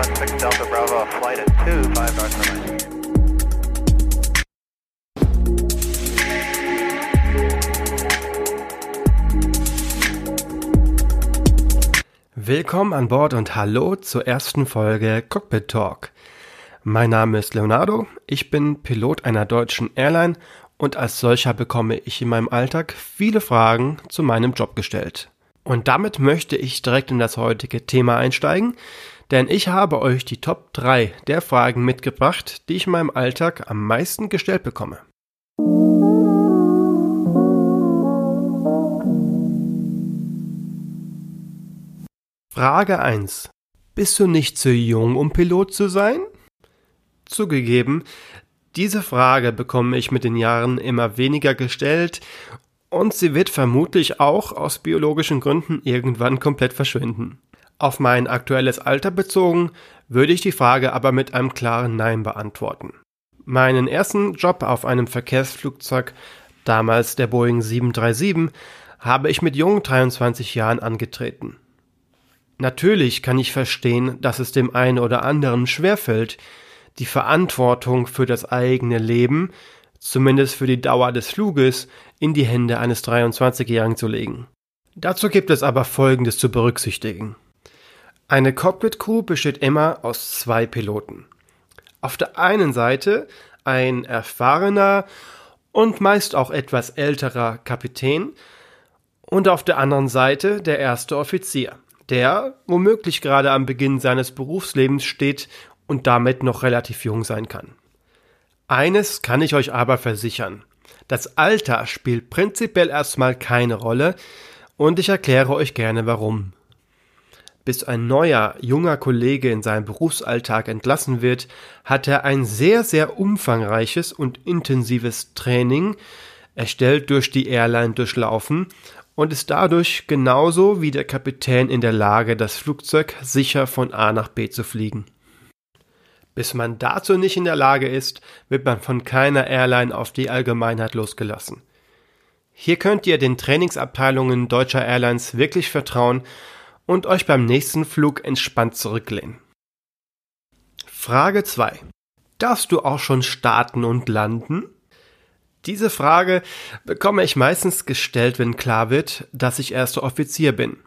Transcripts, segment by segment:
316 Delta Bravo, flight at 25 North Willkommen an Bord und hallo zur ersten Folge Cockpit Talk. Mein Name ist Leonardo, ich bin Pilot einer deutschen Airline und als solcher bekomme ich in meinem Alltag viele Fragen zu meinem Job gestellt. Und damit möchte ich direkt in das heutige Thema einsteigen, denn ich habe euch die Top 3 der Fragen mitgebracht, die ich in meinem Alltag am meisten gestellt bekomme. Frage 1. Bist du nicht zu jung, um Pilot zu sein? Zugegeben, diese Frage bekomme ich mit den Jahren immer weniger gestellt und sie wird vermutlich auch aus biologischen Gründen irgendwann komplett verschwinden. Auf mein aktuelles Alter bezogen würde ich die Frage aber mit einem klaren Nein beantworten. Meinen ersten Job auf einem Verkehrsflugzeug, damals der Boeing 737, habe ich mit jungen 23 Jahren angetreten. Natürlich kann ich verstehen, dass es dem einen oder anderen schwerfällt, die Verantwortung für das eigene Leben, zumindest für die Dauer des Fluges, in die Hände eines 23-Jährigen zu legen. Dazu gibt es aber Folgendes zu berücksichtigen. Eine Cockpit-Crew besteht immer aus zwei Piloten. Auf der einen Seite ein erfahrener und meist auch etwas älterer Kapitän und auf der anderen Seite der erste Offizier, der womöglich gerade am Beginn seines Berufslebens steht und damit noch relativ jung sein kann. Eines kann ich euch aber versichern. Das Alter spielt prinzipiell erstmal keine Rolle und ich erkläre euch gerne warum. Bis ein neuer, junger Kollege in seinem Berufsalltag entlassen wird, hat er ein sehr, sehr umfangreiches und intensives Training erstellt durch die Airline durchlaufen und ist dadurch genauso wie der Kapitän in der Lage, das Flugzeug sicher von A nach B zu fliegen. Bis man dazu nicht in der Lage ist, wird man von keiner Airline auf die Allgemeinheit losgelassen. Hier könnt ihr den Trainingsabteilungen deutscher Airlines wirklich vertrauen und euch beim nächsten Flug entspannt zurücklehnen. Frage 2. Darfst du auch schon starten und landen? Diese Frage bekomme ich meistens gestellt, wenn klar wird, dass ich erster Offizier bin,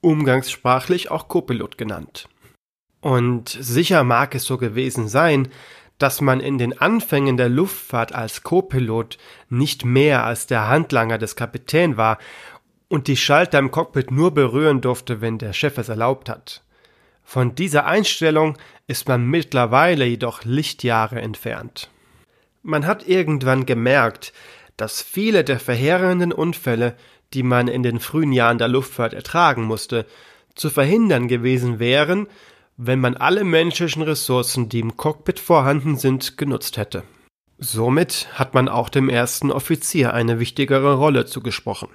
umgangssprachlich auch Copilot genannt. Und sicher mag es so gewesen sein, dass man in den Anfängen der Luftfahrt als Co-Pilot nicht mehr als der Handlanger des Kapitän war und die Schalter im Cockpit nur berühren durfte, wenn der Chef es erlaubt hat. Von dieser Einstellung ist man mittlerweile jedoch Lichtjahre entfernt. Man hat irgendwann gemerkt, dass viele der verheerenden Unfälle, die man in den frühen Jahren der Luftfahrt ertragen musste, zu verhindern gewesen wären, wenn man alle menschlichen Ressourcen, die im Cockpit vorhanden sind, genutzt hätte. Somit hat man auch dem ersten Offizier eine wichtigere Rolle zugesprochen.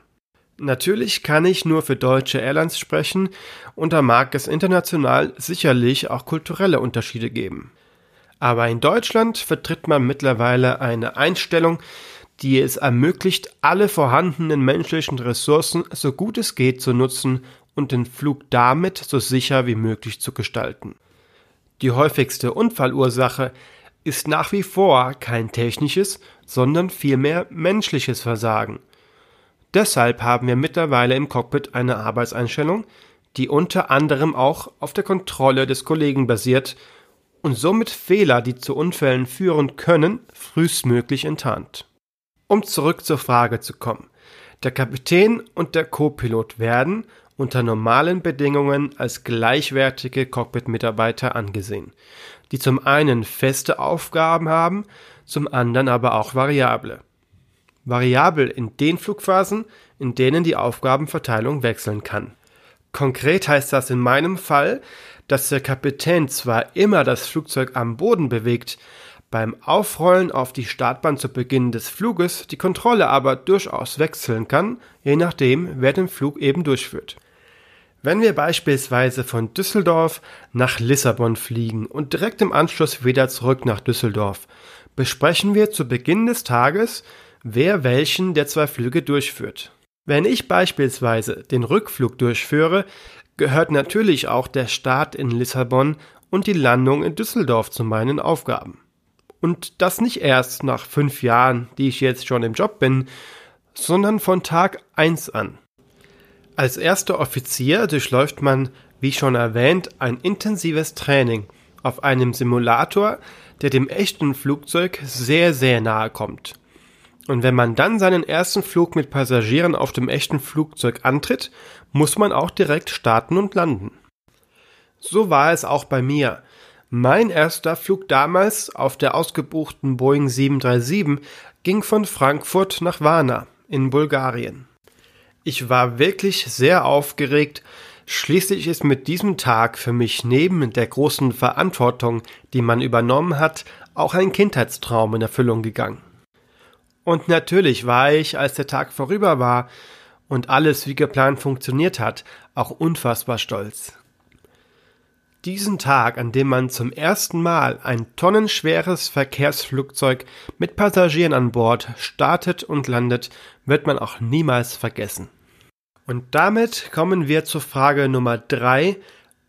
Natürlich kann ich nur für deutsche Airlines sprechen und da mag es international sicherlich auch kulturelle Unterschiede geben. Aber in Deutschland vertritt man mittlerweile eine Einstellung, die es ermöglicht, alle vorhandenen menschlichen Ressourcen so gut es geht zu nutzen und den Flug damit so sicher wie möglich zu gestalten. Die häufigste Unfallursache ist nach wie vor kein technisches, sondern vielmehr menschliches Versagen. Deshalb haben wir mittlerweile im Cockpit eine Arbeitseinstellung, die unter anderem auch auf der Kontrolle des Kollegen basiert und somit Fehler, die zu Unfällen führen können, frühestmöglich enttarnt. Um zurück zur Frage zu kommen. Der Kapitän und der Co-Pilot werden unter normalen Bedingungen als gleichwertige Cockpit-Mitarbeiter angesehen, die zum einen feste Aufgaben haben, zum anderen aber auch variable. Variabel in den Flugphasen, in denen die Aufgabenverteilung wechseln kann. Konkret heißt das in meinem Fall, dass der Kapitän zwar immer das Flugzeug am Boden bewegt, beim Aufrollen auf die Startbahn zu Beginn des Fluges die Kontrolle aber durchaus wechseln kann, je nachdem, wer den Flug eben durchführt. Wenn wir beispielsweise von Düsseldorf nach Lissabon fliegen und direkt im Anschluss wieder zurück nach Düsseldorf, besprechen wir zu Beginn des Tages, wer welchen der zwei Flüge durchführt. Wenn ich beispielsweise den Rückflug durchführe, gehört natürlich auch der Start in Lissabon und die Landung in Düsseldorf zu meinen Aufgaben. Und das nicht erst nach fünf Jahren, die ich jetzt schon im Job bin, sondern von Tag eins an. Als erster Offizier durchläuft man, wie schon erwähnt, ein intensives Training auf einem Simulator, der dem echten Flugzeug sehr, sehr nahe kommt. Und wenn man dann seinen ersten Flug mit Passagieren auf dem echten Flugzeug antritt, muss man auch direkt starten und landen. So war es auch bei mir. Mein erster Flug damals auf der ausgebuchten Boeing 737 ging von Frankfurt nach Varna in Bulgarien. Ich war wirklich sehr aufgeregt, schließlich ist mit diesem Tag für mich neben der großen Verantwortung, die man übernommen hat, auch ein Kindheitstraum in Erfüllung gegangen. Und natürlich war ich, als der Tag vorüber war und alles wie geplant funktioniert hat, auch unfassbar stolz. Diesen Tag, an dem man zum ersten Mal ein tonnenschweres Verkehrsflugzeug mit Passagieren an Bord startet und landet, wird man auch niemals vergessen. Und damit kommen wir zur Frage Nummer drei,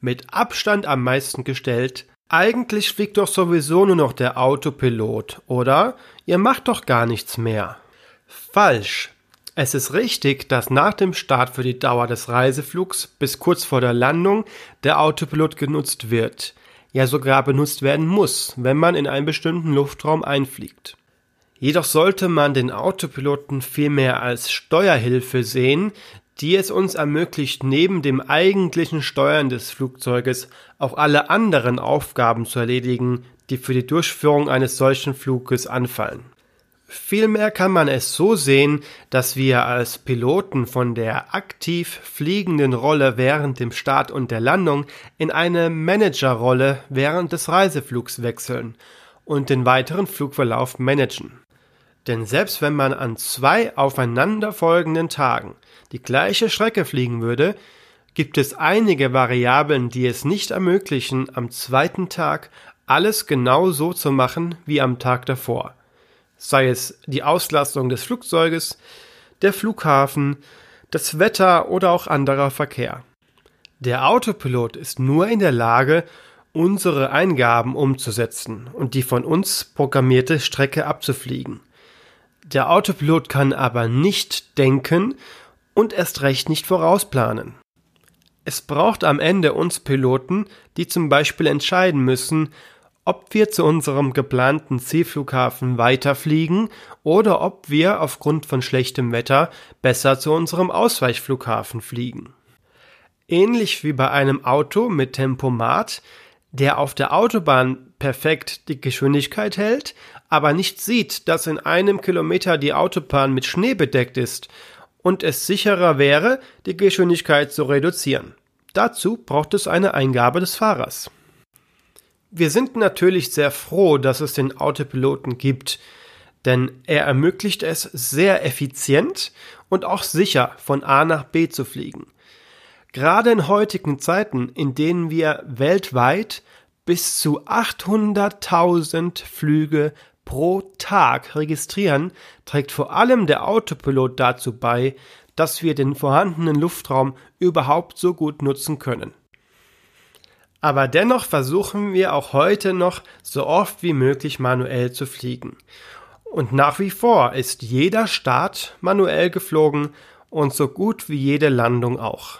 mit Abstand am meisten gestellt. Eigentlich fliegt doch sowieso nur noch der Autopilot, oder? Ihr macht doch gar nichts mehr. Falsch. Es ist richtig, dass nach dem Start für die Dauer des Reiseflugs bis kurz vor der Landung der Autopilot genutzt wird, ja sogar benutzt werden muss, wenn man in einen bestimmten Luftraum einfliegt. Jedoch sollte man den Autopiloten vielmehr als Steuerhilfe sehen, die es uns ermöglicht, neben dem eigentlichen Steuern des Flugzeuges auch alle anderen Aufgaben zu erledigen, die für die Durchführung eines solchen Fluges anfallen. Vielmehr kann man es so sehen, dass wir als Piloten von der aktiv fliegenden Rolle während dem Start und der Landung in eine Managerrolle während des Reiseflugs wechseln und den weiteren Flugverlauf managen. Denn selbst wenn man an zwei aufeinanderfolgenden Tagen die gleiche Strecke fliegen würde, gibt es einige Variablen, die es nicht ermöglichen, am zweiten Tag alles genau so zu machen wie am Tag davor sei es die Auslastung des Flugzeuges, der Flughafen, das Wetter oder auch anderer Verkehr. Der Autopilot ist nur in der Lage, unsere Eingaben umzusetzen und die von uns programmierte Strecke abzufliegen. Der Autopilot kann aber nicht denken und erst recht nicht vorausplanen. Es braucht am Ende uns Piloten, die zum Beispiel entscheiden müssen, ob wir zu unserem geplanten Zielflughafen weiterfliegen oder ob wir aufgrund von schlechtem Wetter besser zu unserem Ausweichflughafen fliegen. Ähnlich wie bei einem Auto mit Tempomat, der auf der Autobahn perfekt die Geschwindigkeit hält, aber nicht sieht, dass in einem Kilometer die Autobahn mit Schnee bedeckt ist und es sicherer wäre, die Geschwindigkeit zu reduzieren. Dazu braucht es eine Eingabe des Fahrers. Wir sind natürlich sehr froh, dass es den Autopiloten gibt, denn er ermöglicht es sehr effizient und auch sicher von A nach B zu fliegen. Gerade in heutigen Zeiten, in denen wir weltweit bis zu 800.000 Flüge pro Tag registrieren, trägt vor allem der Autopilot dazu bei, dass wir den vorhandenen Luftraum überhaupt so gut nutzen können. Aber dennoch versuchen wir auch heute noch so oft wie möglich manuell zu fliegen. Und nach wie vor ist jeder Start manuell geflogen und so gut wie jede Landung auch.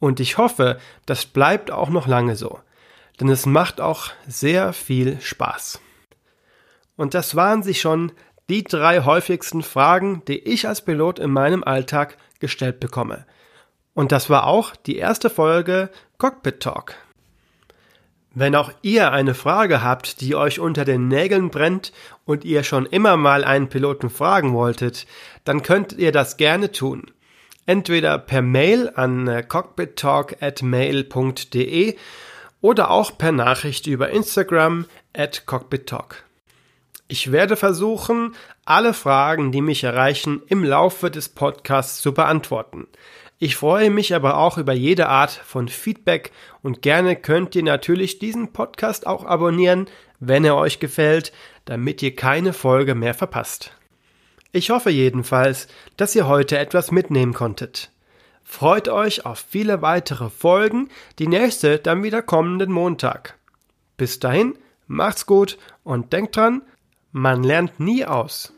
Und ich hoffe, das bleibt auch noch lange so, denn es macht auch sehr viel Spaß. Und das waren sie schon die drei häufigsten Fragen, die ich als Pilot in meinem Alltag gestellt bekomme. Und das war auch die erste Folge Cockpit Talk. Wenn auch ihr eine Frage habt, die euch unter den Nägeln brennt und ihr schon immer mal einen Piloten fragen wolltet, dann könnt ihr das gerne tun. Entweder per Mail an cockpittalk@mail.de oder auch per Nachricht über Instagram at cockpittalk. Ich werde versuchen, alle Fragen, die mich erreichen, im Laufe des Podcasts zu beantworten. Ich freue mich aber auch über jede Art von Feedback und gerne könnt ihr natürlich diesen Podcast auch abonnieren, wenn er euch gefällt, damit ihr keine Folge mehr verpasst. Ich hoffe jedenfalls, dass ihr heute etwas mitnehmen konntet. Freut euch auf viele weitere Folgen, die nächste dann wieder kommenden Montag. Bis dahin, macht's gut und denkt dran, man lernt nie aus.